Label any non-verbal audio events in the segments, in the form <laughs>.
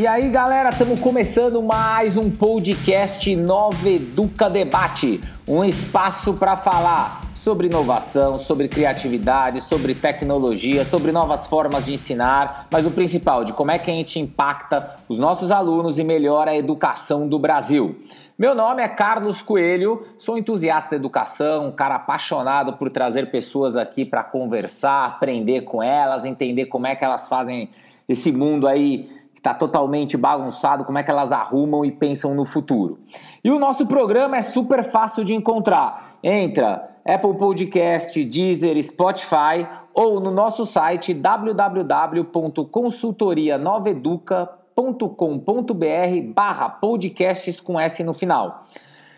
E aí, galera, estamos começando mais um podcast Nova Educa Debate, um espaço para falar sobre inovação, sobre criatividade, sobre tecnologia, sobre novas formas de ensinar, mas o principal, de como é que a gente impacta os nossos alunos e melhora a educação do Brasil. Meu nome é Carlos Coelho, sou entusiasta da educação, um cara apaixonado por trazer pessoas aqui para conversar, aprender com elas, entender como é que elas fazem esse mundo aí está totalmente bagunçado, como é que elas arrumam e pensam no futuro. E o nosso programa é super fácil de encontrar. Entra Apple Podcast, Deezer, Spotify ou no nosso site www.consultorianoveduca.com.br barra podcasts com S no final.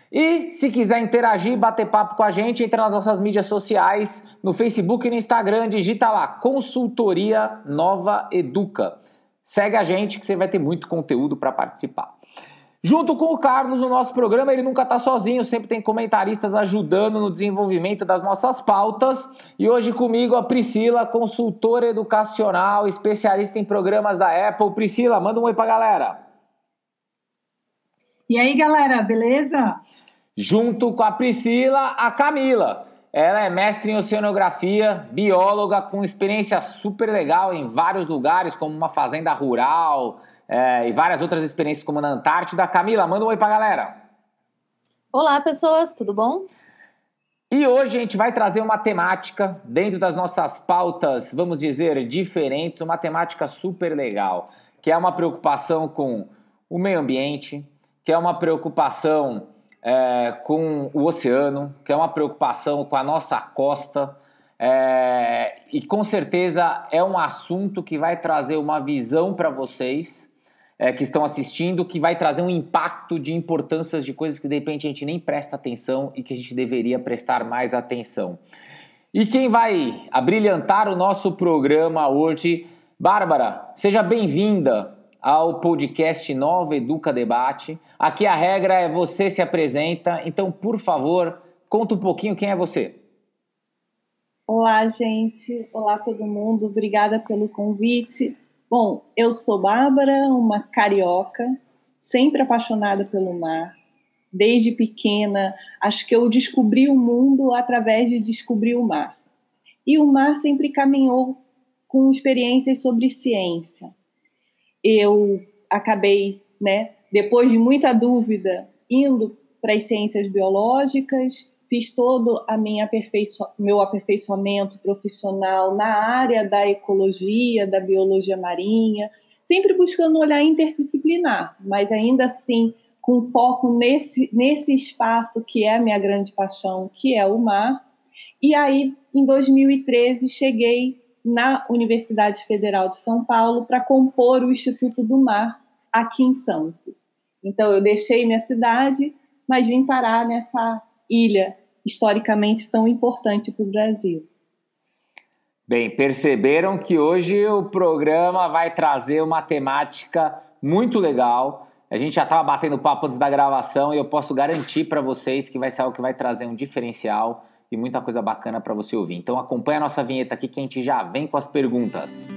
E se quiser interagir, bater papo com a gente, entra nas nossas mídias sociais, no Facebook e no Instagram, digita lá Consultoria Nova Educa. Segue a gente que você vai ter muito conteúdo para participar. Junto com o Carlos, no nosso programa, ele nunca está sozinho, sempre tem comentaristas ajudando no desenvolvimento das nossas pautas. E hoje comigo a Priscila, consultora educacional, especialista em programas da Apple. Priscila, manda um oi para a galera. E aí, galera, beleza? Junto com a Priscila, a Camila. Ela é mestre em oceanografia, bióloga com experiência super legal em vários lugares, como uma fazenda rural é, e várias outras experiências, como na Antártida. Camila, manda um oi pra galera. Olá, pessoas, tudo bom? E hoje a gente vai trazer uma temática dentro das nossas pautas, vamos dizer, diferentes, uma temática super legal, que é uma preocupação com o meio ambiente, que é uma preocupação é, com o oceano, que é uma preocupação com a nossa costa. É, e com certeza é um assunto que vai trazer uma visão para vocês é, que estão assistindo, que vai trazer um impacto de importâncias de coisas que de repente a gente nem presta atenção e que a gente deveria prestar mais atenção. E quem vai abrilhantar o nosso programa hoje, Bárbara, seja bem-vinda ao podcast Nova Educa Debate. Aqui a regra é você se apresenta, então, por favor, conta um pouquinho quem é você. Olá, gente. Olá, todo mundo. Obrigada pelo convite. Bom, eu sou Bárbara, uma carioca, sempre apaixonada pelo mar. Desde pequena, acho que eu descobri o mundo através de descobrir o mar. E o mar sempre caminhou com experiências sobre ciência eu acabei, né, depois de muita dúvida, indo para as ciências biológicas, fiz todo a minha aperfeiço meu aperfeiçoamento profissional na área da ecologia, da biologia marinha, sempre buscando um olhar interdisciplinar, mas ainda assim com foco nesse, nesse espaço que é a minha grande paixão, que é o mar. E aí, em 2013, cheguei na Universidade Federal de São Paulo para compor o Instituto do Mar aqui em Santos. Então eu deixei minha cidade, mas vim parar nessa ilha historicamente tão importante para o Brasil. Bem, perceberam que hoje o programa vai trazer uma temática muito legal. A gente já estava batendo papo antes da gravação e eu posso garantir para vocês que vai ser algo que vai trazer um diferencial e muita coisa bacana para você ouvir. Então acompanha a nossa vinheta aqui que a gente já vem com as perguntas.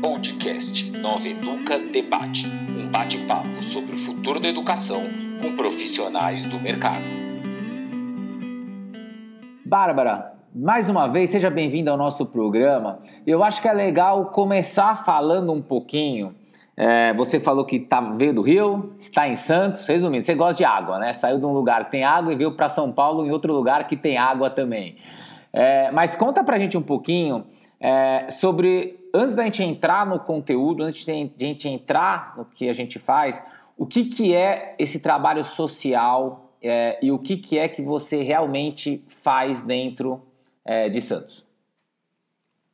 Podcast Nova Educa Debate, um bate-papo sobre o futuro da educação com profissionais do mercado. Bárbara, mais uma vez, seja bem-vinda ao nosso programa. Eu acho que é legal começar falando um pouquinho é, você falou que tá, veio do Rio, está em Santos. Resumindo, você gosta de água, né? Saiu de um lugar que tem água e veio para São Paulo em outro lugar que tem água também. É, mas conta pra gente um pouquinho é, sobre, antes da gente entrar no conteúdo, antes de a gente entrar no que a gente faz, o que, que é esse trabalho social é, e o que, que é que você realmente faz dentro é, de Santos?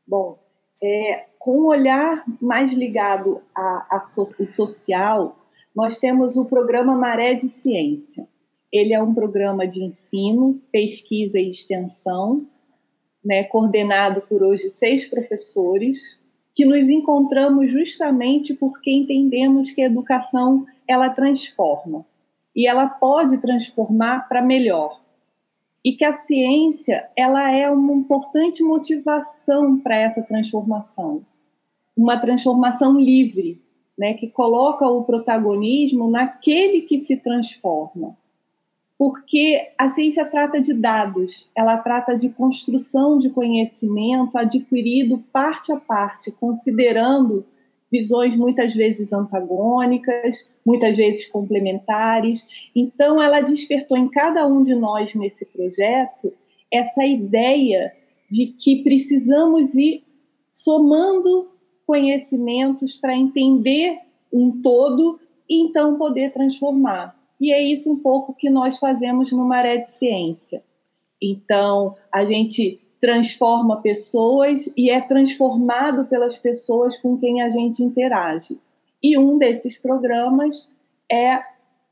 Bom, é, com um olhar mais ligado ao so, social, nós temos o programa Maré de Ciência. Ele é um programa de ensino, pesquisa e extensão, né, coordenado por hoje seis professores, que nos encontramos justamente porque entendemos que a educação ela transforma. E ela pode transformar para melhor. E que a ciência ela é uma importante motivação para essa transformação uma transformação livre, né, que coloca o protagonismo naquele que se transforma. Porque a ciência trata de dados, ela trata de construção de conhecimento adquirido parte a parte, considerando visões muitas vezes antagônicas, muitas vezes complementares. Então, ela despertou em cada um de nós nesse projeto essa ideia de que precisamos ir somando conhecimentos para entender um todo e então poder transformar. E é isso um pouco que nós fazemos no Maré de Ciência. Então, a gente transforma pessoas e é transformado pelas pessoas com quem a gente interage. E um desses programas é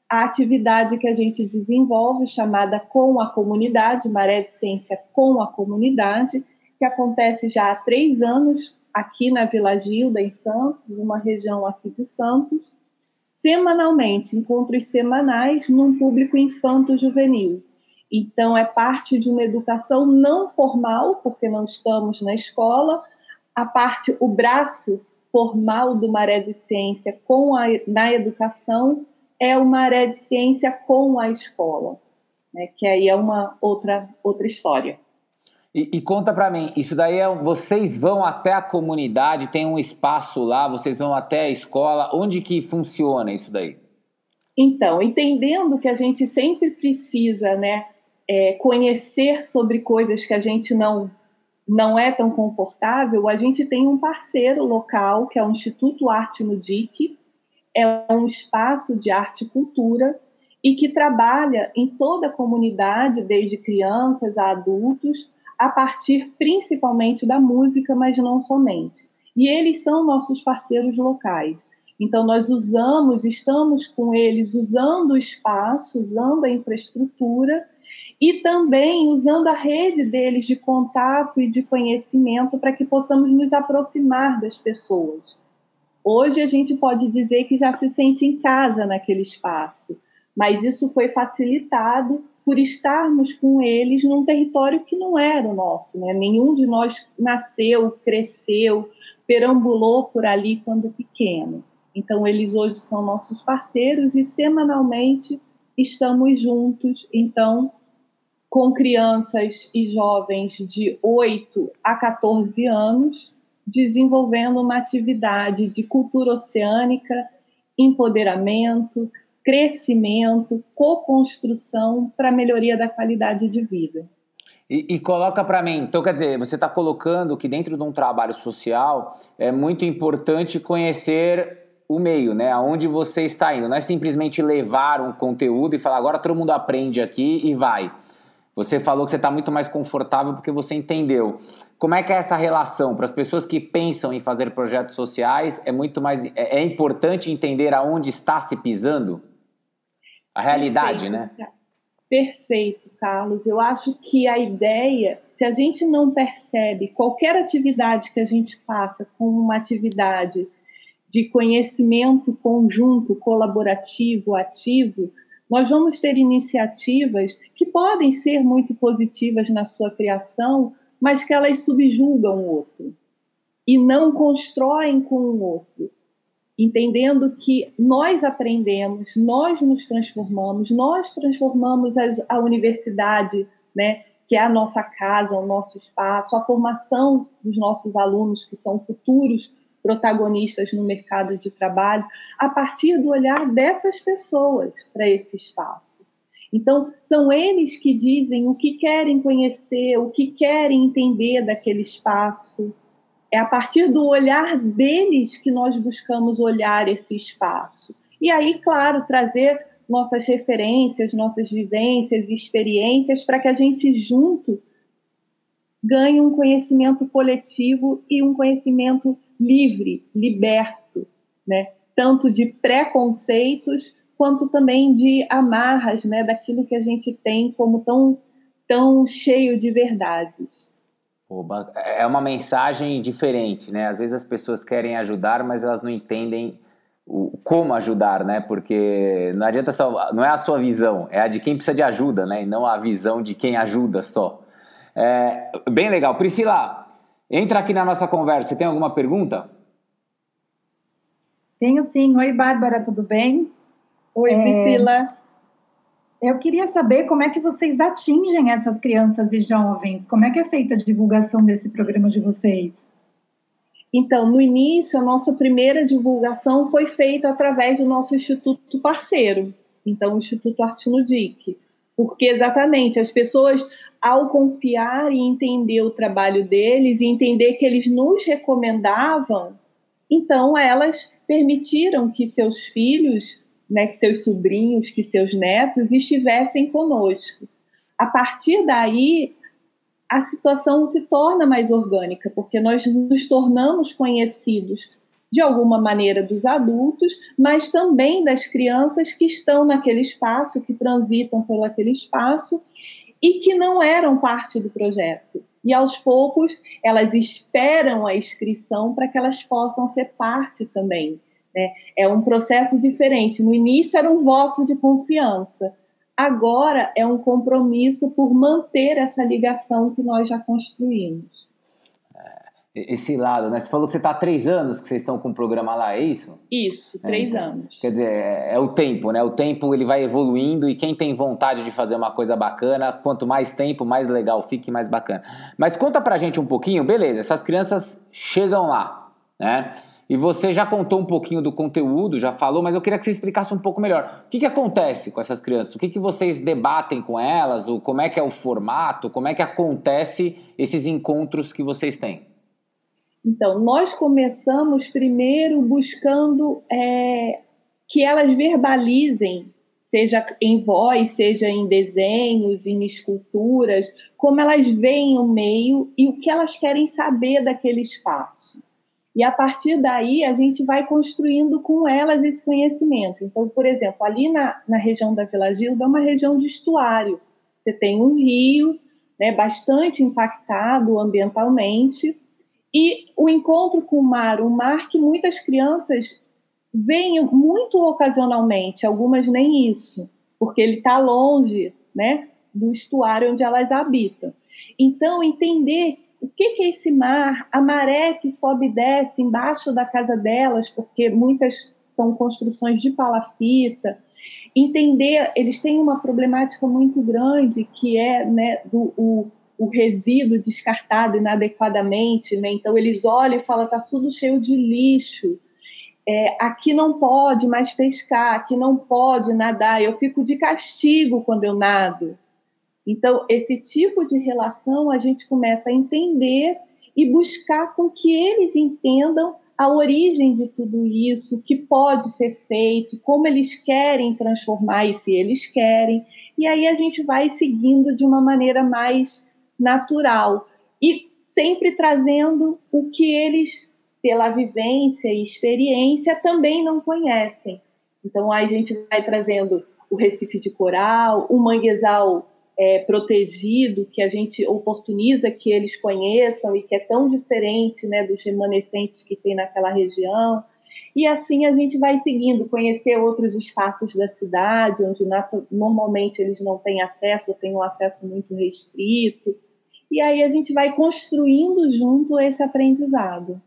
a atividade que a gente desenvolve, chamada Com a Comunidade, Maré de Ciência com a Comunidade, que acontece já há três anos aqui na Vila Gilda, em Santos, uma região aqui de Santos, semanalmente, encontros semanais num público infanto-juvenil. Então, é parte de uma educação não formal, porque não estamos na escola, a parte, o braço formal do Maré de Ciência com a, na educação é o Maré de Ciência com a escola, né, que aí é uma outra, outra história. E, e conta para mim, isso daí é vocês vão até a comunidade, tem um espaço lá, vocês vão até a escola, onde que funciona isso daí? Então, entendendo que a gente sempre precisa, né, é, conhecer sobre coisas que a gente não não é tão confortável, a gente tem um parceiro local que é o Instituto Arte no DIC, é um espaço de arte e cultura e que trabalha em toda a comunidade, desde crianças a adultos, a partir principalmente da música, mas não somente. E eles são nossos parceiros locais. Então, nós usamos, estamos com eles usando o espaço, usando a infraestrutura e também usando a rede deles de contato e de conhecimento para que possamos nos aproximar das pessoas. Hoje a gente pode dizer que já se sente em casa naquele espaço, mas isso foi facilitado por estarmos com eles num território que não era o nosso. Né? Nenhum de nós nasceu, cresceu, perambulou por ali quando pequeno. Então, eles hoje são nossos parceiros e semanalmente estamos juntos. Então, com crianças e jovens de 8 a 14 anos, desenvolvendo uma atividade de cultura oceânica, empoderamento, crescimento, co-construção para melhoria da qualidade de vida. E, e coloca para mim, então quer dizer, você está colocando que dentro de um trabalho social é muito importante conhecer o meio, né? Aonde você está indo. Não é simplesmente levar um conteúdo e falar agora todo mundo aprende aqui e vai. Você falou que você está muito mais confortável porque você entendeu. Como é que é essa relação para as pessoas que pensam em fazer projetos sociais? É muito mais é, é importante entender aonde está se pisando a realidade, Perfeito. né? Perfeito, Carlos. Eu acho que a ideia, se a gente não percebe qualquer atividade que a gente faça como uma atividade de conhecimento conjunto, colaborativo, ativo, nós vamos ter iniciativas que podem ser muito positivas na sua criação, mas que elas subjugam o outro e não constroem com o outro entendendo que nós aprendemos, nós nos transformamos, nós transformamos a universidade, né, que é a nossa casa, o nosso espaço, a formação dos nossos alunos, que são futuros protagonistas no mercado de trabalho, a partir do olhar dessas pessoas para esse espaço. Então, são eles que dizem o que querem conhecer, o que querem entender daquele espaço, é a partir do olhar deles que nós buscamos olhar esse espaço. E aí, claro, trazer nossas referências, nossas vivências e experiências para que a gente junto ganhe um conhecimento coletivo e um conhecimento livre, liberto, né? Tanto de preconceitos quanto também de amarras, né, daquilo que a gente tem como tão tão cheio de verdades. É uma mensagem diferente, né? Às vezes as pessoas querem ajudar, mas elas não entendem o, como ajudar, né? Porque não adianta só, não é a sua visão, é a de quem precisa de ajuda, né? E não a visão de quem ajuda só. É, bem legal. Priscila, entra aqui na nossa conversa. Você tem alguma pergunta? Tenho sim. Oi, Bárbara, tudo bem? Oi, é... Priscila. Eu queria saber como é que vocês atingem essas crianças e jovens. Como é que é feita a divulgação desse programa de vocês? Então, no início, a nossa primeira divulgação foi feita através do nosso instituto parceiro, então o Instituto Artino Dick, porque exatamente as pessoas, ao confiar e entender o trabalho deles e entender que eles nos recomendavam, então elas permitiram que seus filhos, né, que seus sobrinhos, que seus netos estivessem conosco. A partir daí, a situação se torna mais orgânica, porque nós nos tornamos conhecidos de alguma maneira dos adultos, mas também das crianças que estão naquele espaço, que transitam por aquele espaço e que não eram parte do projeto. E aos poucos elas esperam a inscrição para que elas possam ser parte também. Né? É um processo diferente. No início era um voto de confiança, Agora é um compromisso por manter essa ligação que nós já construímos. É, esse lado, né? Você falou que você está há três anos que vocês estão com o programa lá, é isso? Isso, é, três é, então, anos. Quer dizer, é, é, o tempo, né? O tempo ele vai evoluindo e quem tem vontade de fazer uma coisa bacana, quanto mais tempo, mais legal fique, mais bacana. Mas conta pra gente um pouquinho, beleza? Essas crianças chegam lá, né? E você já contou um pouquinho do conteúdo, já falou, mas eu queria que você explicasse um pouco melhor. O que, que acontece com essas crianças? O que, que vocês debatem com elas? O, como é que é o formato? Como é que acontece esses encontros que vocês têm? Então, nós começamos primeiro buscando é, que elas verbalizem, seja em voz, seja em desenhos, em esculturas, como elas veem o meio e o que elas querem saber daquele espaço. E a partir daí a gente vai construindo com elas esse conhecimento. Então, por exemplo, ali na, na região da Vila Gilda é uma região de estuário. Você tem um rio né, bastante impactado ambientalmente e o encontro com o mar, o mar que muitas crianças veem muito ocasionalmente, algumas nem isso, porque ele está longe né, do estuário onde elas habitam. Então, entender o que, que é esse mar? A maré que sobe e desce embaixo da casa delas, porque muitas são construções de palafita. Entender, eles têm uma problemática muito grande que é né, do, o, o resíduo descartado inadequadamente, né? Então eles olham e falam, tá tudo cheio de lixo. É, aqui não pode mais pescar, aqui não pode nadar. Eu fico de castigo quando eu nado. Então, esse tipo de relação a gente começa a entender e buscar com que eles entendam a origem de tudo isso, o que pode ser feito, como eles querem transformar e se eles querem. E aí a gente vai seguindo de uma maneira mais natural e sempre trazendo o que eles, pela vivência e experiência, também não conhecem. Então a gente vai trazendo o Recife de Coral, o manguezal é, protegido, que a gente oportuniza que eles conheçam e que é tão diferente né, dos remanescentes que tem naquela região. E assim a gente vai seguindo, conhecer outros espaços da cidade, onde normalmente eles não têm acesso, ou têm um acesso muito restrito. E aí a gente vai construindo junto esse aprendizado.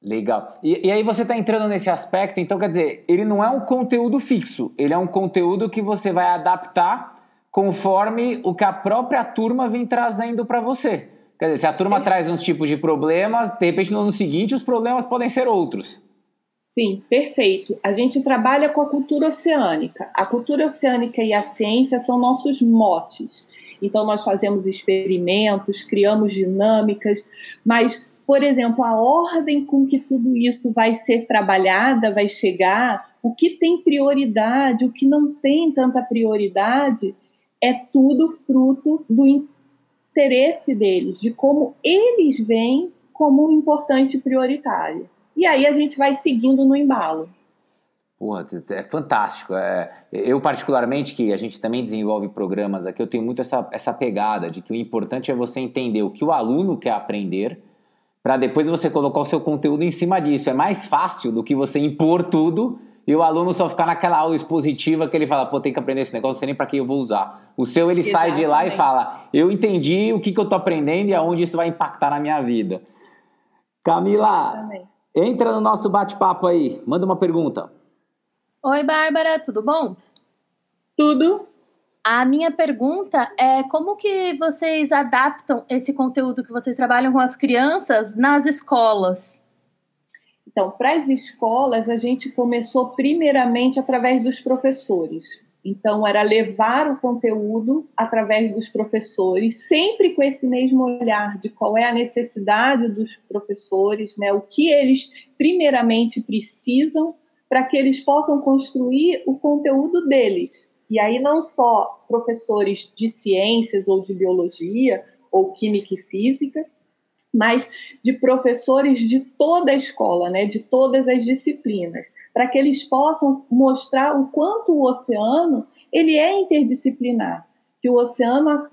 Legal. E, e aí você está entrando nesse aspecto, então quer dizer, ele não é um conteúdo fixo, ele é um conteúdo que você vai adaptar conforme o que a própria turma vem trazendo para você. Quer dizer, se a turma traz uns tipos de problemas, de repente no ano seguinte os problemas podem ser outros. Sim, perfeito. A gente trabalha com a cultura oceânica. A cultura oceânica e a ciência são nossos motes. Então, nós fazemos experimentos, criamos dinâmicas, mas, por exemplo, a ordem com que tudo isso vai ser trabalhada, vai chegar, o que tem prioridade, o que não tem tanta prioridade, é tudo fruto do interesse deles, de como eles veem como um importante prioritário. E aí a gente vai seguindo no embalo. Porra, é fantástico. É, eu, particularmente, que a gente também desenvolve programas aqui, eu tenho muito essa, essa pegada de que o importante é você entender o que o aluno quer aprender, para depois você colocar o seu conteúdo em cima disso. É mais fácil do que você impor tudo e o aluno só ficar naquela aula expositiva que ele fala, pô, tem que aprender esse negócio, não sei nem para que eu vou usar. O seu, ele Exatamente. sai de lá e fala, eu entendi o que, que eu tô aprendendo e aonde isso vai impactar na minha vida. Camila, Entra no nosso bate-papo aí, manda uma pergunta. Oi, Bárbara, tudo bom? Tudo. A minha pergunta é como que vocês adaptam esse conteúdo que vocês trabalham com as crianças nas escolas? Então, para as escolas, a gente começou primeiramente através dos professores. Então, era levar o conteúdo através dos professores, sempre com esse mesmo olhar de qual é a necessidade dos professores, né? o que eles primeiramente precisam para que eles possam construir o conteúdo deles. E aí, não só professores de ciências ou de biologia, ou química e física, mas de professores de toda a escola, né, de todas as disciplinas, para que eles possam mostrar o quanto o oceano ele é interdisciplinar, que o oceano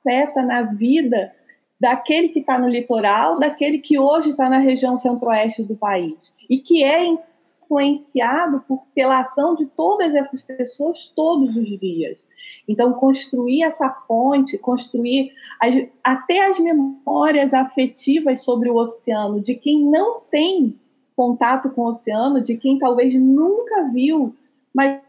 afeta na vida daquele que está no litoral, daquele que hoje está na região centro-oeste do país, e que é influenciado por, pela ação de todas essas pessoas todos os dias. Então, construir essa ponte, construir as, até as memórias afetivas sobre o oceano, de quem não tem contato com o oceano, de quem talvez nunca viu, mas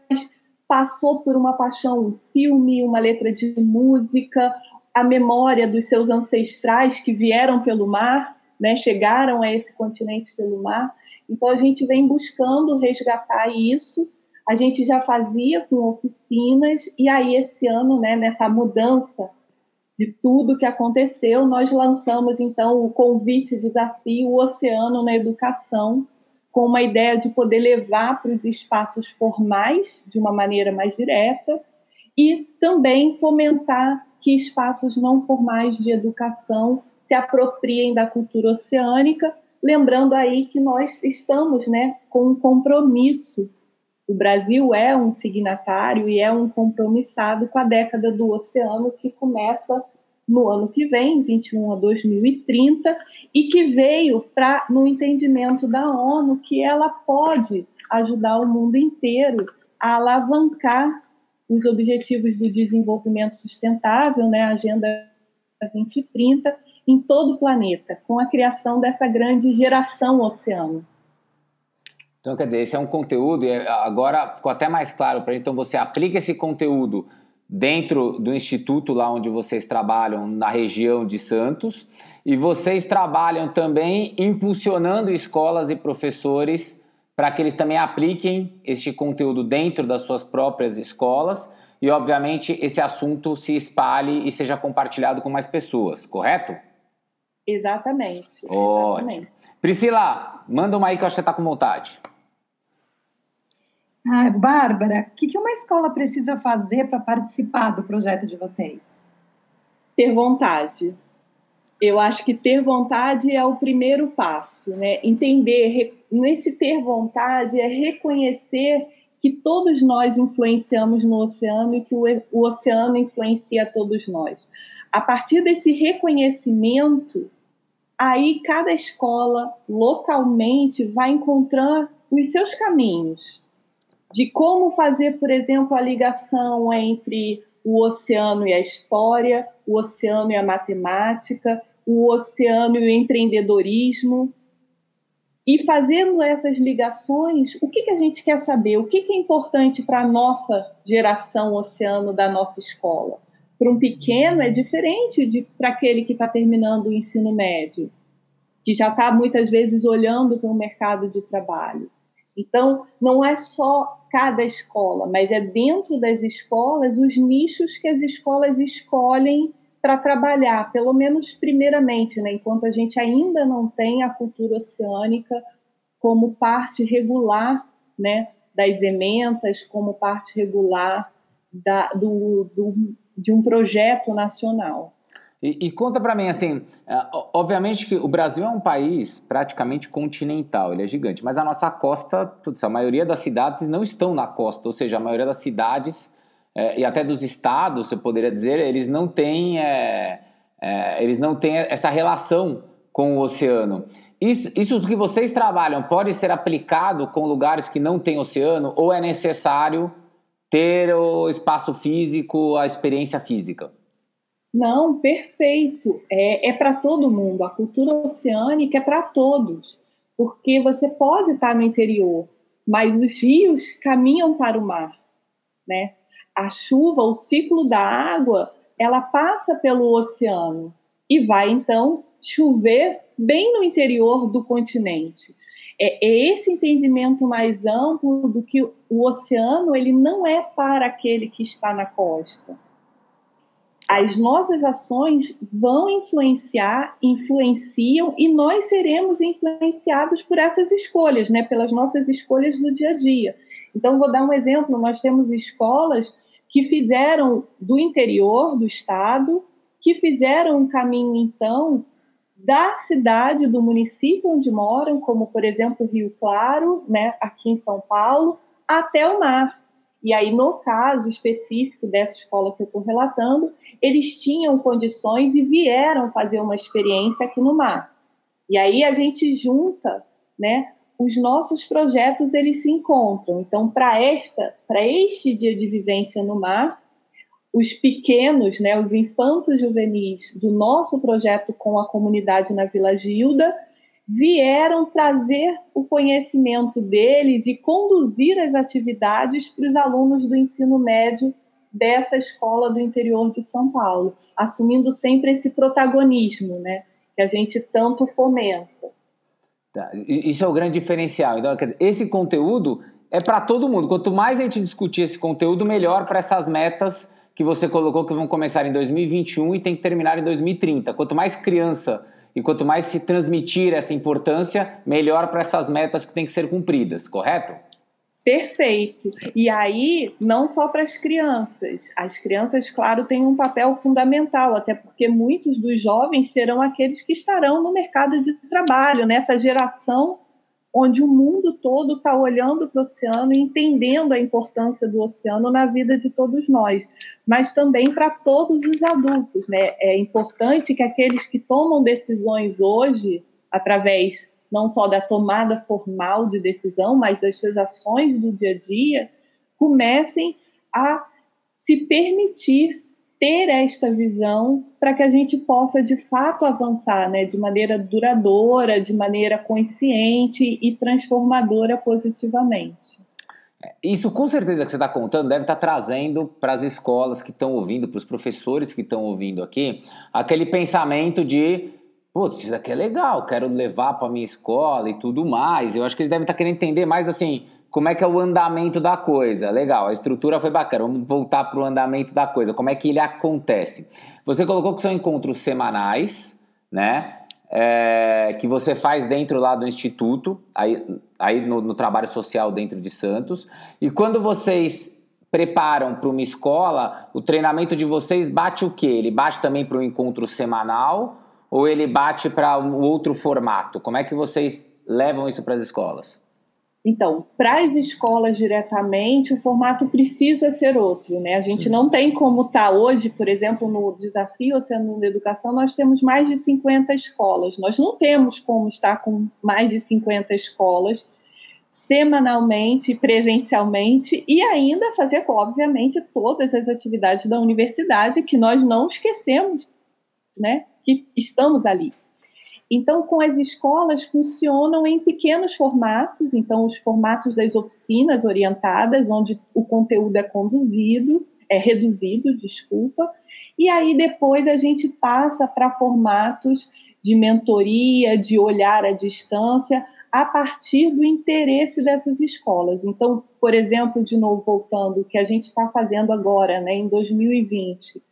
passou por uma paixão, um filme, uma letra de música, a memória dos seus ancestrais que vieram pelo mar, né, chegaram a esse continente pelo mar. Então, a gente vem buscando resgatar isso. A gente já fazia com oficinas, e aí esse ano, né, nessa mudança de tudo que aconteceu, nós lançamos então o convite desafio o Oceano na Educação, com uma ideia de poder levar para os espaços formais de uma maneira mais direta e também fomentar que espaços não formais de educação se apropriem da cultura oceânica, lembrando aí que nós estamos, né, com um compromisso. O Brasil é um signatário e é um compromissado com a década do oceano que começa no ano que vem, 21 a 2030, e que veio para no entendimento da ONU que ela pode ajudar o mundo inteiro a alavancar os objetivos do desenvolvimento sustentável, né, Agenda 2030, em todo o planeta, com a criação dessa grande geração oceano. Então, quer dizer, esse é um conteúdo, e agora ficou até mais claro para Então, você aplica esse conteúdo dentro do instituto lá onde vocês trabalham, na região de Santos, e vocês trabalham também impulsionando escolas e professores para que eles também apliquem este conteúdo dentro das suas próprias escolas e, obviamente, esse assunto se espalhe e seja compartilhado com mais pessoas, correto? Exatamente. Ótimo. Exatamente. Priscila, manda uma aí que eu acho que você está com vontade. Ah, Bárbara, o que, que uma escola precisa fazer para participar do projeto de vocês? Ter vontade. Eu acho que ter vontade é o primeiro passo, né? Entender, nesse ter vontade é reconhecer que todos nós influenciamos no oceano e que o, o oceano influencia todos nós. A partir desse reconhecimento, aí cada escola localmente vai encontrar os seus caminhos de como fazer, por exemplo, a ligação entre o oceano e a história, o oceano e a matemática, o oceano e o empreendedorismo. E fazendo essas ligações, o que, que a gente quer saber? O que, que é importante para a nossa geração oceano da nossa escola? Para um pequeno é diferente de para aquele que está terminando o ensino médio, que já está muitas vezes olhando para o mercado de trabalho. Então, não é só cada escola, mas é dentro das escolas os nichos que as escolas escolhem para trabalhar, pelo menos primeiramente, né, enquanto a gente ainda não tem a cultura oceânica como parte regular né, das ementas, como parte regular da, do, do, de um projeto nacional. E, e conta para mim, assim, é, obviamente que o Brasil é um país praticamente continental, ele é gigante, mas a nossa costa, putz, a maioria das cidades não estão na costa, ou seja, a maioria das cidades é, e até dos estados, eu poderia dizer, eles não têm, é, é, eles não têm essa relação com o oceano. Isso, isso que vocês trabalham pode ser aplicado com lugares que não têm oceano ou é necessário ter o espaço físico, a experiência física? Não, perfeito. É, é para todo mundo. A cultura oceânica é para todos. porque você pode estar no interior, mas os rios caminham para o mar, né? A chuva, o ciclo da água, ela passa pelo oceano e vai então chover bem no interior do continente. É, é esse entendimento mais amplo do que o oceano ele não é para aquele que está na costa. As nossas ações vão influenciar, influenciam e nós seremos influenciados por essas escolhas, né, pelas nossas escolhas do dia a dia. Então, vou dar um exemplo: nós temos escolas que fizeram do interior do estado, que fizeram um caminho, então, da cidade, do município onde moram, como, por exemplo, Rio Claro, né, aqui em São Paulo, até o mar. E aí, no caso específico dessa escola que eu estou relatando, eles tinham condições e vieram fazer uma experiência aqui no mar. E aí a gente junta, né? Os nossos projetos eles se encontram. Então, para esta, para este dia de vivência no mar, os pequenos, né, os infantos juvenis do nosso projeto com a comunidade na Vila Gilda, vieram trazer o conhecimento deles e conduzir as atividades para os alunos do ensino médio dessa escola do interior de São Paulo, assumindo sempre esse protagonismo, né, que a gente tanto fomenta. Tá, isso é o grande diferencial. Então, dizer, esse conteúdo é para todo mundo. Quanto mais a gente discutir esse conteúdo, melhor para essas metas que você colocou que vão começar em 2021 e tem que terminar em 2030. Quanto mais criança e quanto mais se transmitir essa importância, melhor para essas metas que têm que ser cumpridas, correto? Perfeito. E aí, não só para as crianças. As crianças, claro, têm um papel fundamental, até porque muitos dos jovens serão aqueles que estarão no mercado de trabalho, nessa geração onde o mundo todo está olhando para o oceano e entendendo a importância do oceano na vida de todos nós, mas também para todos os adultos. Né? É importante que aqueles que tomam decisões hoje, através não só da tomada formal de decisão, mas das suas ações do dia a dia, comecem a se permitir ter esta visão para que a gente possa de fato avançar, né, de maneira duradoura, de maneira consciente e transformadora positivamente. Isso com certeza que você está contando deve estar tá trazendo para as escolas que estão ouvindo, para os professores que estão ouvindo aqui, aquele pensamento de putz, isso daqui é legal, quero levar para minha escola e tudo mais. Eu acho que eles devem estar tá querendo entender mais assim, como é que é o andamento da coisa. Legal, a estrutura foi bacana. Vamos voltar para o andamento da coisa. Como é que ele acontece? Você colocou que são encontros semanais, né? É, que você faz dentro lá do instituto, aí, aí no, no trabalho social dentro de Santos. E quando vocês preparam para uma escola, o treinamento de vocês bate o quê? Ele bate também para o encontro semanal ou ele bate para um outro formato? Como é que vocês levam isso para as escolas? Então, para as escolas diretamente, o formato precisa ser outro, né? A gente não tem como estar tá hoje, por exemplo, no Desafio Oceano da Educação, nós temos mais de 50 escolas. Nós não temos como estar com mais de 50 escolas semanalmente, presencialmente e ainda fazer, obviamente, todas as atividades da universidade que nós não esquecemos, né? Que estamos ali. Então, com as escolas, funcionam em pequenos formatos, então, os formatos das oficinas orientadas, onde o conteúdo é conduzido, é reduzido, desculpa, e aí depois a gente passa para formatos de mentoria, de olhar à distância, a partir do interesse dessas escolas. Então, por exemplo, de novo voltando, o que a gente está fazendo agora, né, em 2020,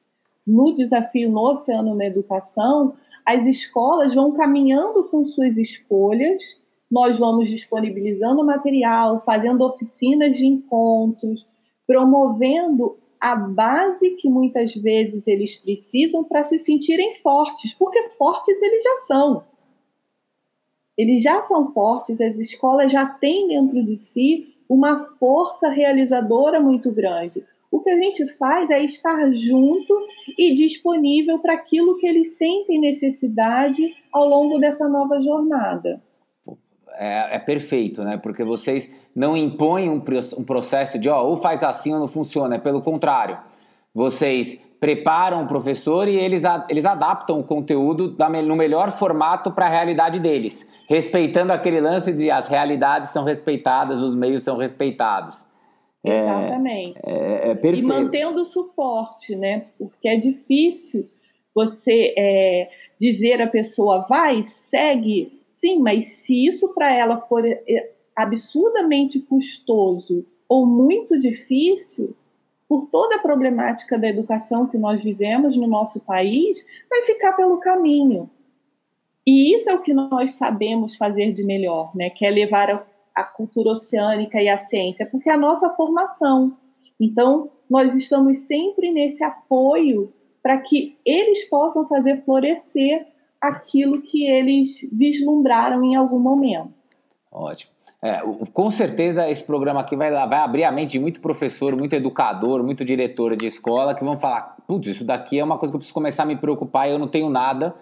no desafio no Oceano na Educação, as escolas vão caminhando com suas escolhas, nós vamos disponibilizando material, fazendo oficinas de encontros, promovendo a base que muitas vezes eles precisam para se sentirem fortes, porque fortes eles já são. Eles já são fortes, as escolas já têm dentro de si uma força realizadora muito grande. O que a gente faz é estar junto e disponível para aquilo que eles sentem necessidade ao longo dessa nova jornada. É, é perfeito, né? Porque vocês não impõem um, um processo de, ó, ou faz assim ou não funciona. É pelo contrário. Vocês preparam o professor e eles, eles adaptam o conteúdo no melhor formato para a realidade deles, respeitando aquele lance de as realidades são respeitadas, os meios são respeitados. É, Exatamente. É, é, perfeito. E mantendo o suporte, né? Porque é difícil você é, dizer à pessoa, vai, segue. Sim, mas se isso para ela for é, absurdamente custoso ou muito difícil, por toda a problemática da educação que nós vivemos no nosso país, vai ficar pelo caminho. E isso é o que nós sabemos fazer de melhor, né? Que é levar a, cultura oceânica e a ciência, porque é a nossa formação. Então, nós estamos sempre nesse apoio para que eles possam fazer florescer aquilo que eles vislumbraram em algum momento. Ótimo. É, com certeza esse programa aqui vai, vai abrir a mente de muito professor, muito educador, muito diretor de escola que vão falar: putz, isso daqui é uma coisa que eu preciso começar a me preocupar eu não tenho nada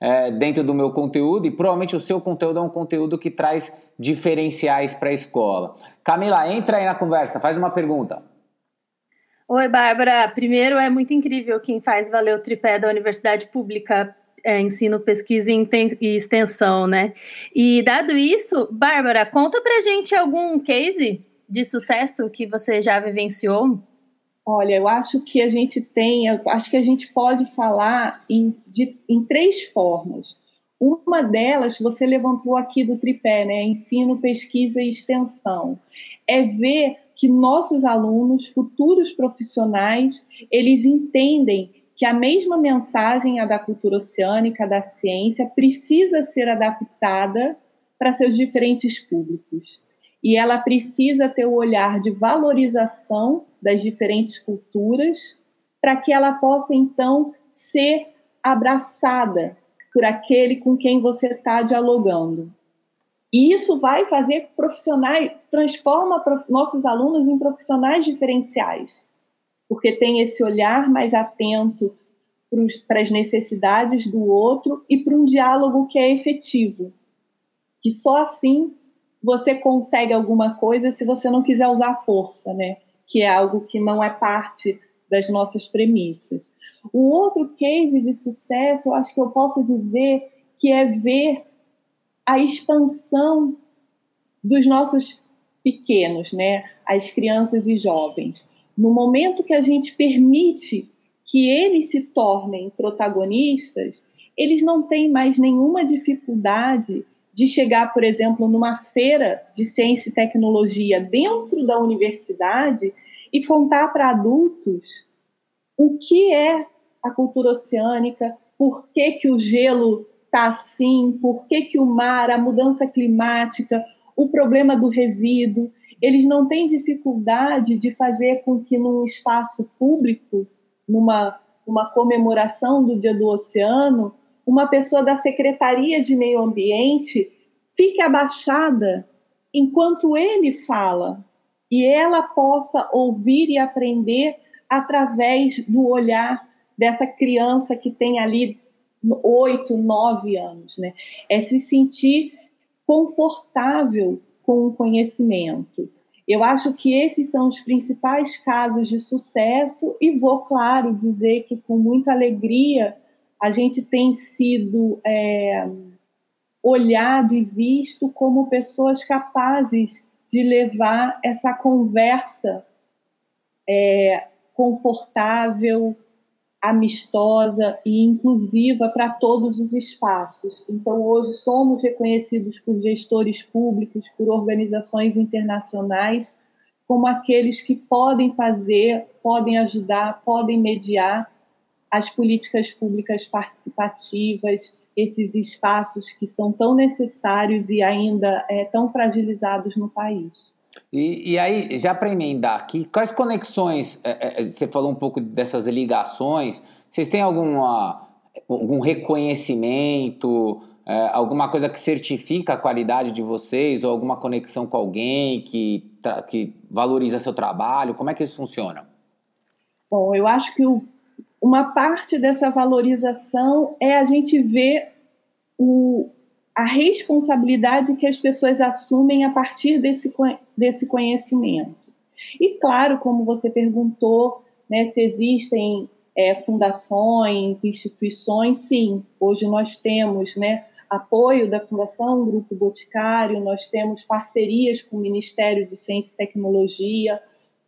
é, dentro do meu conteúdo e provavelmente o seu conteúdo é um conteúdo que traz diferenciais para a escola. Camila, entra aí na conversa, faz uma pergunta. Oi, Bárbara. Primeiro, é muito incrível quem faz valer o tripé da universidade pública é, ensino, pesquisa e extensão, né? E dado isso, Bárbara, conta pra gente algum case de sucesso que você já vivenciou? Olha, eu acho que a gente tem, acho que a gente pode falar em, de, em três formas. Uma delas, você levantou aqui do tripé, né? Ensino, pesquisa e extensão. É ver que nossos alunos, futuros profissionais, eles entendem que a mesma mensagem, a da cultura oceânica, da ciência, precisa ser adaptada para seus diferentes públicos. E ela precisa ter o olhar de valorização das diferentes culturas, para que ela possa, então, ser abraçada por aquele com quem você está dialogando. E isso vai fazer profissionais, transforma nossos alunos em profissionais diferenciais porque tem esse olhar mais atento para as necessidades do outro e para um diálogo que é efetivo. Que só assim você consegue alguma coisa se você não quiser usar força, né? Que é algo que não é parte das nossas premissas. O outro case de sucesso, eu acho que eu posso dizer que é ver a expansão dos nossos pequenos, né? As crianças e jovens. No momento que a gente permite que eles se tornem protagonistas, eles não têm mais nenhuma dificuldade de chegar, por exemplo, numa feira de ciência e tecnologia dentro da universidade e contar para adultos o que é a cultura oceânica, por que, que o gelo está assim, por que, que o mar, a mudança climática, o problema do resíduo eles não têm dificuldade de fazer com que num espaço público, numa uma comemoração do Dia do Oceano, uma pessoa da Secretaria de Meio Ambiente fique abaixada enquanto ele fala e ela possa ouvir e aprender através do olhar dessa criança que tem ali oito, nove anos, né? É se sentir confortável com o conhecimento. Eu acho que esses são os principais casos de sucesso e vou, claro, dizer que com muita alegria a gente tem sido é, olhado e visto como pessoas capazes de levar essa conversa é, confortável, amistosa e inclusiva para todos os espaços. Então, hoje somos reconhecidos por gestores públicos, por organizações internacionais, como aqueles que podem fazer, podem ajudar, podem mediar as políticas públicas participativas, esses espaços que são tão necessários e ainda é, tão fragilizados no país. E, e aí, já para emendar aqui, quais conexões, é, é, você falou um pouco dessas ligações, vocês têm alguma, algum reconhecimento, é, alguma coisa que certifica a qualidade de vocês, ou alguma conexão com alguém que, que valoriza seu trabalho? Como é que isso funciona? Bom, eu acho que o, uma parte dessa valorização é a gente ver o, a responsabilidade que as pessoas assumem a partir desse, desse conhecimento. E claro, como você perguntou, né, se existem é, fundações, instituições, sim. Hoje nós temos né, apoio da Fundação Grupo Boticário, nós temos parcerias com o Ministério de Ciência e Tecnologia,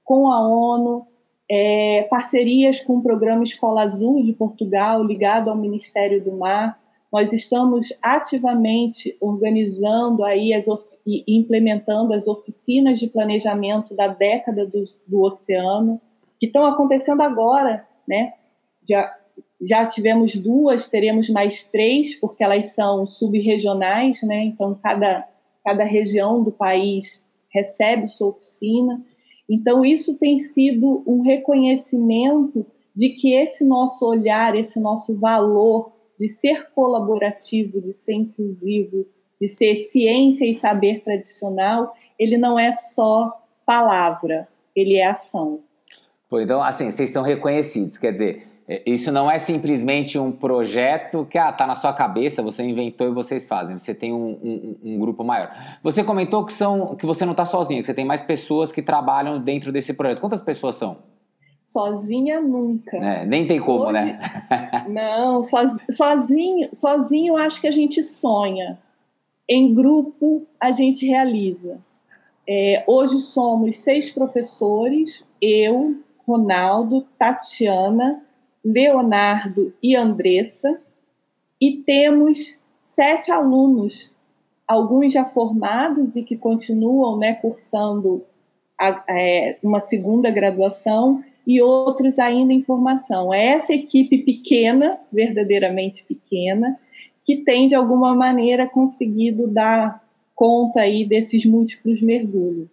com a ONU, é, parcerias com o Programa Escola Azul de Portugal, ligado ao Ministério do Mar. Nós estamos ativamente organizando aí as, e implementando as oficinas de planejamento da década do, do oceano, que estão acontecendo agora, né? Já, já tivemos duas, teremos mais três, porque elas são subregionais, né? Então, cada, cada região do país recebe sua oficina. Então, isso tem sido um reconhecimento de que esse nosso olhar, esse nosso valor de ser colaborativo, de ser inclusivo, de ser ciência e saber tradicional, ele não é só palavra, ele é ação. Pô, então, assim, vocês são reconhecidos, quer dizer, é, isso não é simplesmente um projeto que ah, tá na sua cabeça, você inventou e vocês fazem. Você tem um, um, um grupo maior. Você comentou que são que você não está sozinho, que você tem mais pessoas que trabalham dentro desse projeto. Quantas pessoas são? Sozinha nunca. É, nem tem como, Hoje, né? <laughs> não, sozinho, sozinho acho que a gente sonha. Em grupo a gente realiza. É, hoje somos seis professores, eu, Ronaldo, Tatiana, Leonardo e Andressa, e temos sete alunos, alguns já formados e que continuam né, cursando a, é, uma segunda graduação e outros ainda em formação. É essa equipe pequena, verdadeiramente pequena, que tem de alguma maneira conseguido dar conta aí desses múltiplos mergulhos.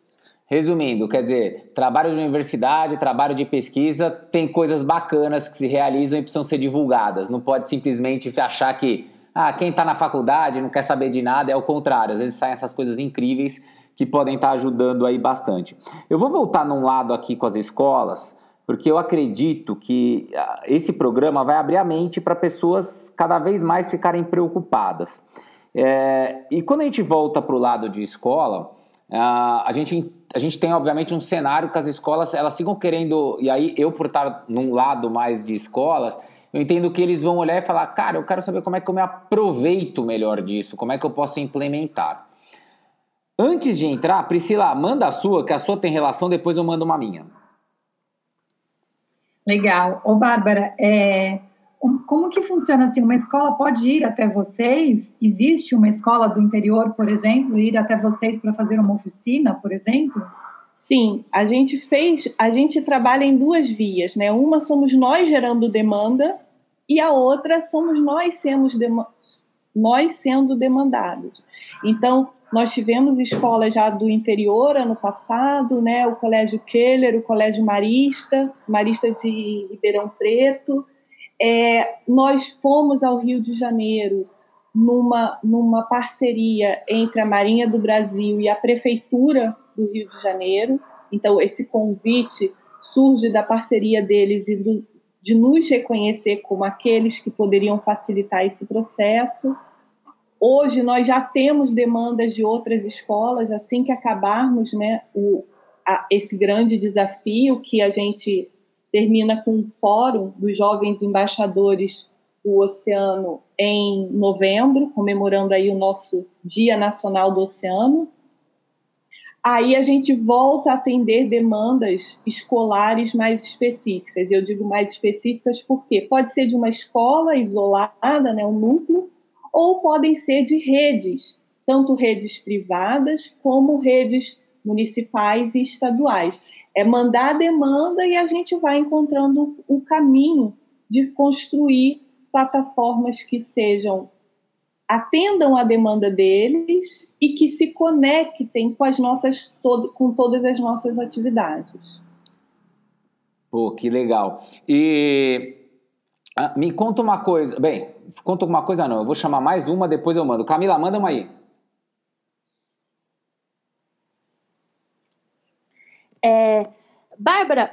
Resumindo, quer dizer, trabalho de universidade, trabalho de pesquisa, tem coisas bacanas que se realizam e precisam ser divulgadas. Não pode simplesmente achar que ah, quem está na faculdade não quer saber de nada, é o contrário. Às vezes saem essas coisas incríveis que podem estar tá ajudando aí bastante. Eu vou voltar num lado aqui com as escolas, porque eu acredito que ah, esse programa vai abrir a mente para pessoas cada vez mais ficarem preocupadas. É, e quando a gente volta para o lado de escola, ah, a gente a gente tem, obviamente, um cenário que as escolas elas ficam querendo. E aí, eu, por estar num lado mais de escolas, eu entendo que eles vão olhar e falar: cara, eu quero saber como é que eu me aproveito melhor disso, como é que eu posso implementar. Antes de entrar, Priscila, manda a sua, que a sua tem relação, depois eu mando uma minha. Legal. Ô, Bárbara, é, como que funciona assim? Uma escola pode ir até vocês? Existe uma escola do interior, por exemplo, ir até vocês para fazer uma oficina, por exemplo? Sim, a gente fez, a gente trabalha em duas vias, né? Uma somos nós gerando demanda e a outra somos nós nós sendo demandados. Então, nós tivemos escolas já do interior ano passado, né? O Colégio Keller, o Colégio Marista, Marista de Ribeirão Preto, é, nós fomos ao Rio de Janeiro numa, numa parceria entre a Marinha do Brasil e a Prefeitura do Rio de Janeiro. Então, esse convite surge da parceria deles e do, de nos reconhecer como aqueles que poderiam facilitar esse processo. Hoje nós já temos demandas de outras escolas, assim que acabarmos né, o, a, esse grande desafio que a gente termina com um fórum dos jovens embaixadores do oceano em novembro, comemorando aí o nosso Dia Nacional do Oceano. Aí a gente volta a atender demandas escolares mais específicas. Eu digo mais específicas porque pode ser de uma escola isolada, né, um núcleo, ou podem ser de redes, tanto redes privadas como redes municipais e estaduais é mandar a demanda e a gente vai encontrando o caminho de construir plataformas que sejam atendam a demanda deles e que se conectem com as nossas com todas as nossas atividades. Pô, que legal. E ah, me conta uma coisa. Bem, conta uma coisa não. Eu vou chamar mais uma, depois eu mando. Camila, manda uma aí. É, Bárbara,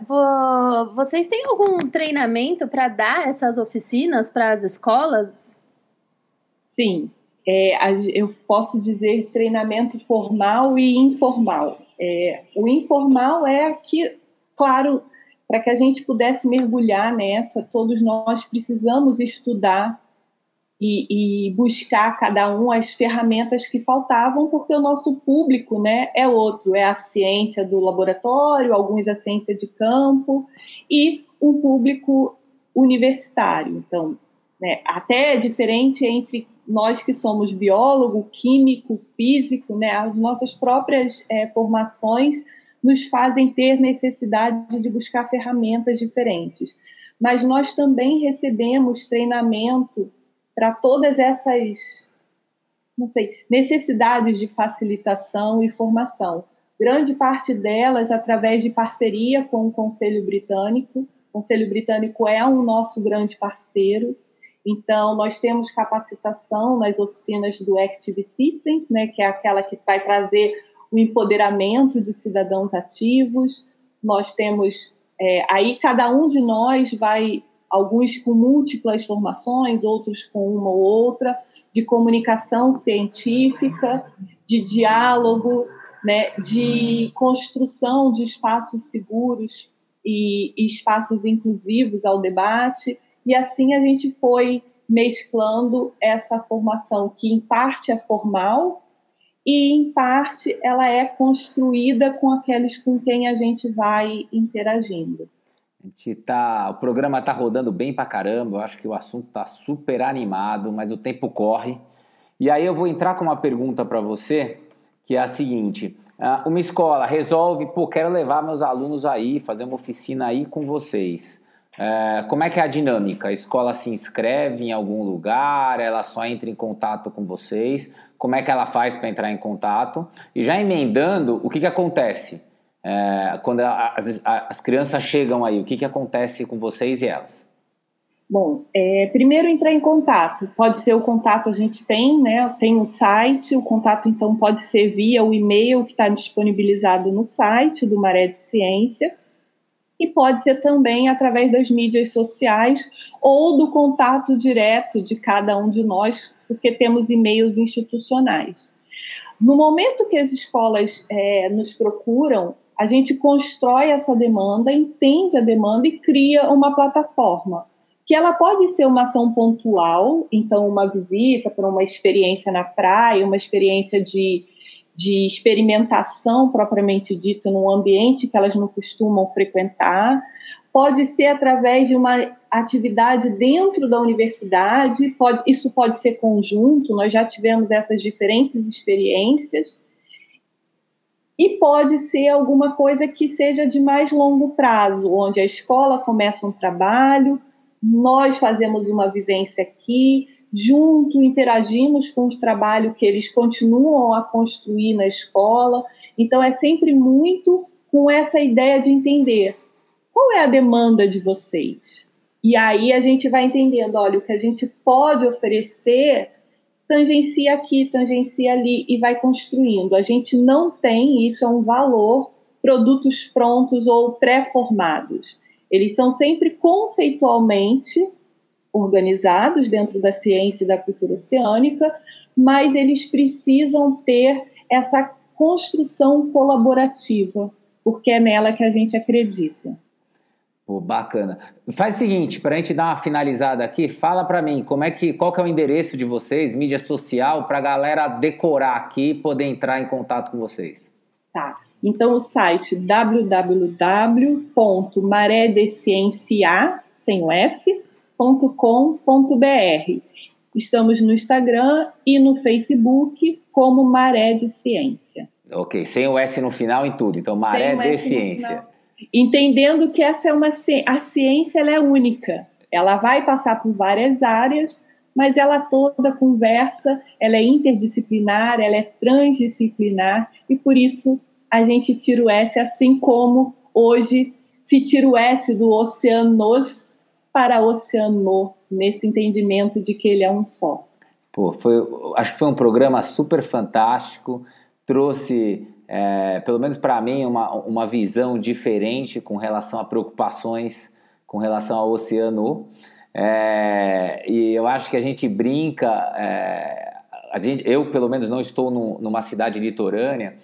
vocês têm algum treinamento para dar essas oficinas para as escolas? Sim, é, eu posso dizer treinamento formal e informal. É, o informal é que, claro, para que a gente pudesse mergulhar nessa, todos nós precisamos estudar e, e, buscar cada um as ferramentas que faltavam, porque o nosso público né, é outro, é a ciência do laboratório, alguns a ciência de campo e um público universitário. Então, né, até é diferente entre nós que somos biólogo, químico, físico, né, as nossas próprias é, formações nos fazem ter necessidade de buscar ferramentas diferentes. Mas nós também recebemos treinamento para todas essas, não sei, necessidades de facilitação e formação. Grande parte delas através de parceria com o Conselho Britânico. O Conselho Britânico é um nosso grande parceiro. Então, nós temos capacitação nas oficinas do Active Citizens, né, que é aquela que vai trazer o empoderamento de cidadãos ativos. Nós temos, é, aí cada um de nós vai alguns com múltiplas formações, outros com uma ou outra, de comunicação científica, de diálogo, né, de construção de espaços seguros e, e espaços inclusivos ao debate. E assim a gente foi mesclando essa formação que em parte é formal e em parte ela é construída com aqueles com quem a gente vai interagindo. A gente tá, o programa tá rodando bem pra caramba, eu acho que o assunto tá super animado, mas o tempo corre. E aí eu vou entrar com uma pergunta para você, que é a seguinte: ah, uma escola resolve, pô, quero levar meus alunos aí, fazer uma oficina aí com vocês. É, como é que é a dinâmica? A escola se inscreve em algum lugar? Ela só entra em contato com vocês? Como é que ela faz para entrar em contato? E já emendando, o que, que acontece? É, quando as, as, crianças chegam aí, o que, que acontece com vocês e elas? Bom, é, primeiro entrar em contato. Pode ser o contato a gente tem, né? Tem o site, o contato então pode ser via o e-mail que está disponibilizado no site do Maré de Ciência e pode ser também através das mídias sociais ou do contato direto de cada um de nós, porque temos e-mails institucionais. No momento que as escolas é, nos procuram, a gente constrói essa demanda, entende a demanda e cria uma plataforma. Que ela pode ser uma ação pontual, então uma visita para uma experiência na praia, uma experiência de, de experimentação propriamente dita num ambiente que elas não costumam frequentar, pode ser através de uma atividade dentro da universidade, pode, isso pode ser conjunto, nós já tivemos essas diferentes experiências e pode ser alguma coisa que seja de mais longo prazo, onde a escola começa um trabalho, nós fazemos uma vivência aqui, junto interagimos com o trabalho que eles continuam a construir na escola. Então é sempre muito com essa ideia de entender qual é a demanda de vocês. E aí a gente vai entendendo, olha, o que a gente pode oferecer tangencia aqui, tangencia ali e vai construindo. A gente não tem, isso é um valor, produtos prontos ou pré-formados. Eles são sempre conceitualmente organizados dentro da ciência e da cultura oceânica, mas eles precisam ter essa construção colaborativa, porque é nela que a gente acredita. Pô, bacana. Faz o seguinte, para a gente dar uma finalizada aqui, fala para mim como é que, qual que é o endereço de vocês, mídia social, para a galera decorar aqui e poder entrar em contato com vocês. Tá. Então o site www.maredeciencia, sem o s.com.br. Estamos no Instagram e no Facebook como Maré de Ciência. Ok, sem o S no final em tudo. Então, Maré de Ciência entendendo que essa é uma a ciência ela é única. Ela vai passar por várias áreas, mas ela toda conversa, ela é interdisciplinar, ela é transdisciplinar e por isso a gente tira o S assim como hoje se tira o S do oceanos para oceano, nesse entendimento de que ele é um só. Pô, foi, acho que foi um programa super fantástico, trouxe é, pelo menos para mim, uma, uma visão diferente com relação a preocupações com relação ao oceano. É, e eu acho que a gente brinca, é, a gente, eu pelo menos não estou no, numa cidade litorânea,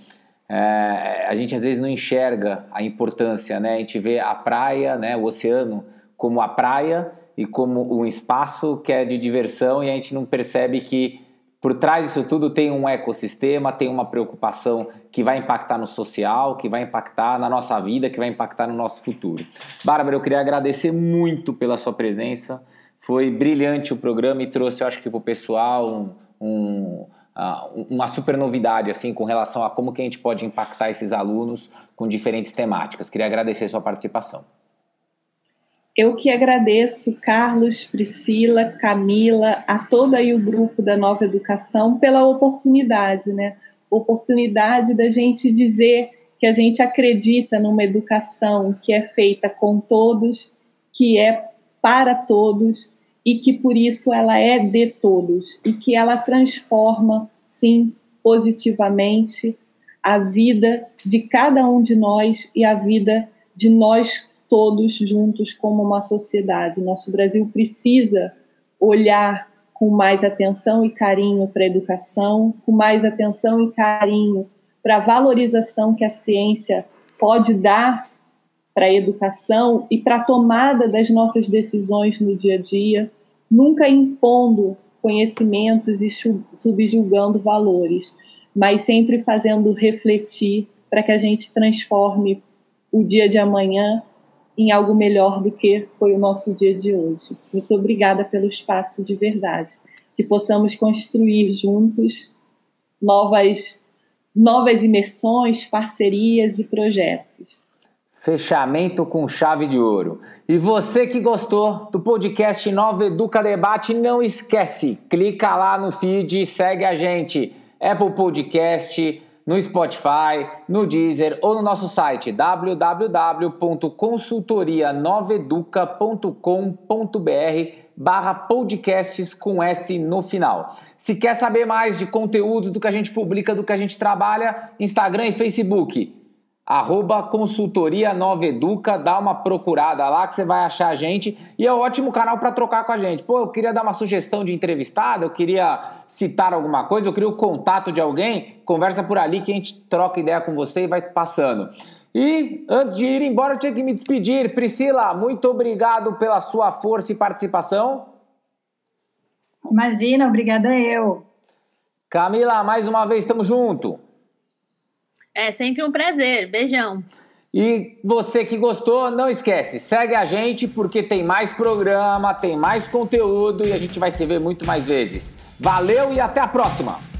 é, a gente às vezes não enxerga a importância, né? A gente vê a praia, né, o oceano como a praia e como um espaço que é de diversão e a gente não percebe que por trás disso tudo tem um ecossistema, tem uma preocupação que vai impactar no social, que vai impactar na nossa vida, que vai impactar no nosso futuro. Bárbara, eu queria agradecer muito pela sua presença. Foi brilhante o programa e trouxe, eu acho que para o pessoal, um, um, uh, uma super novidade assim com relação a como que a gente pode impactar esses alunos com diferentes temáticas. Queria agradecer sua participação. Eu que agradeço, Carlos, Priscila, Camila, a todo aí o grupo da Nova Educação pela oportunidade, né? Oportunidade da gente dizer que a gente acredita numa educação que é feita com todos, que é para todos e que por isso ela é de todos e que ela transforma, sim, positivamente a vida de cada um de nós e a vida de nós todos juntos como uma sociedade. Nosso Brasil precisa olhar com mais atenção e carinho para a educação, com mais atenção e carinho para a valorização que a ciência pode dar para a educação e para a tomada das nossas decisões no dia a dia, nunca impondo conhecimentos e subjugando valores, mas sempre fazendo refletir para que a gente transforme o dia de amanhã em algo melhor do que foi o nosso dia de hoje. Muito obrigada pelo espaço de verdade. Que possamos construir juntos novas, novas imersões, parcerias e projetos. Fechamento com chave de ouro. E você que gostou do podcast Nova Educa Debate, não esquece, clica lá no feed, segue a gente. Apple Podcast, no Spotify, no Deezer ou no nosso site www.consultorianoveduca.com.br barra podcasts com S no final. Se quer saber mais de conteúdo do que a gente publica, do que a gente trabalha, Instagram e Facebook arroba consultoria Nova Educa, dá uma procurada lá que você vai achar a gente e é um ótimo canal para trocar com a gente. Pô, eu queria dar uma sugestão de entrevistado, eu queria citar alguma coisa, eu queria o contato de alguém, conversa por ali que a gente troca ideia com você e vai passando. E antes de ir embora, eu tinha que me despedir. Priscila, muito obrigado pela sua força e participação. Imagina, obrigada eu. Camila, mais uma vez, estamos junto. É sempre um prazer. Beijão. E você que gostou, não esquece, segue a gente porque tem mais programa, tem mais conteúdo e a gente vai se ver muito mais vezes. Valeu e até a próxima!